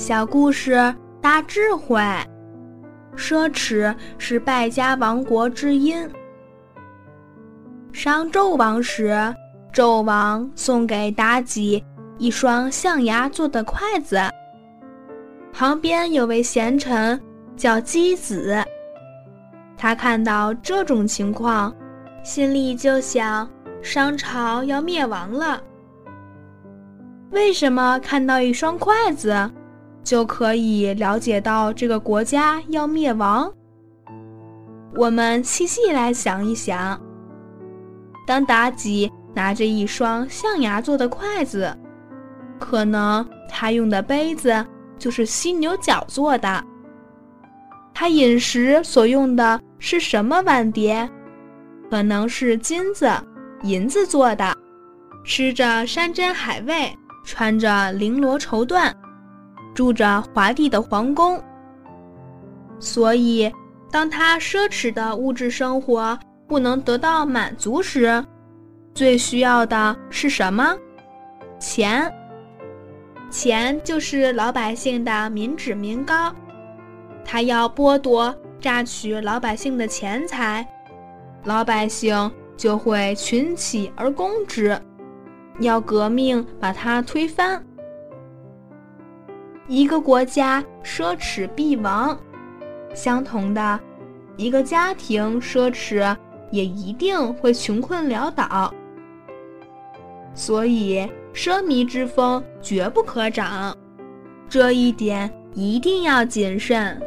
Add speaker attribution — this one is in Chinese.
Speaker 1: 小故事大智慧，奢侈是败家亡国之因。商纣王时，纣王送给妲己一双象牙做的筷子。旁边有位贤臣叫箕子，他看到这种情况，心里就想：商朝要灭亡了。为什么看到一双筷子，就可以了解到这个国家要灭亡？我们细细来想一想。当妲己拿着一双象牙做的筷子，可能她用的杯子就是犀牛角做的。她饮食所用的是什么碗碟？可能是金子、银子做的。吃着山珍海味。穿着绫罗绸缎，住着华丽的皇宫。所以，当他奢侈的物质生活不能得到满足时，最需要的是什么？钱。钱就是老百姓的民脂民膏。他要剥夺、榨取老百姓的钱财，老百姓就会群起而攻之。要革命把它推翻。一个国家奢侈必亡，相同的，一个家庭奢侈也一定会穷困潦倒。所以，奢靡之风绝不可长，这一点一定要谨慎。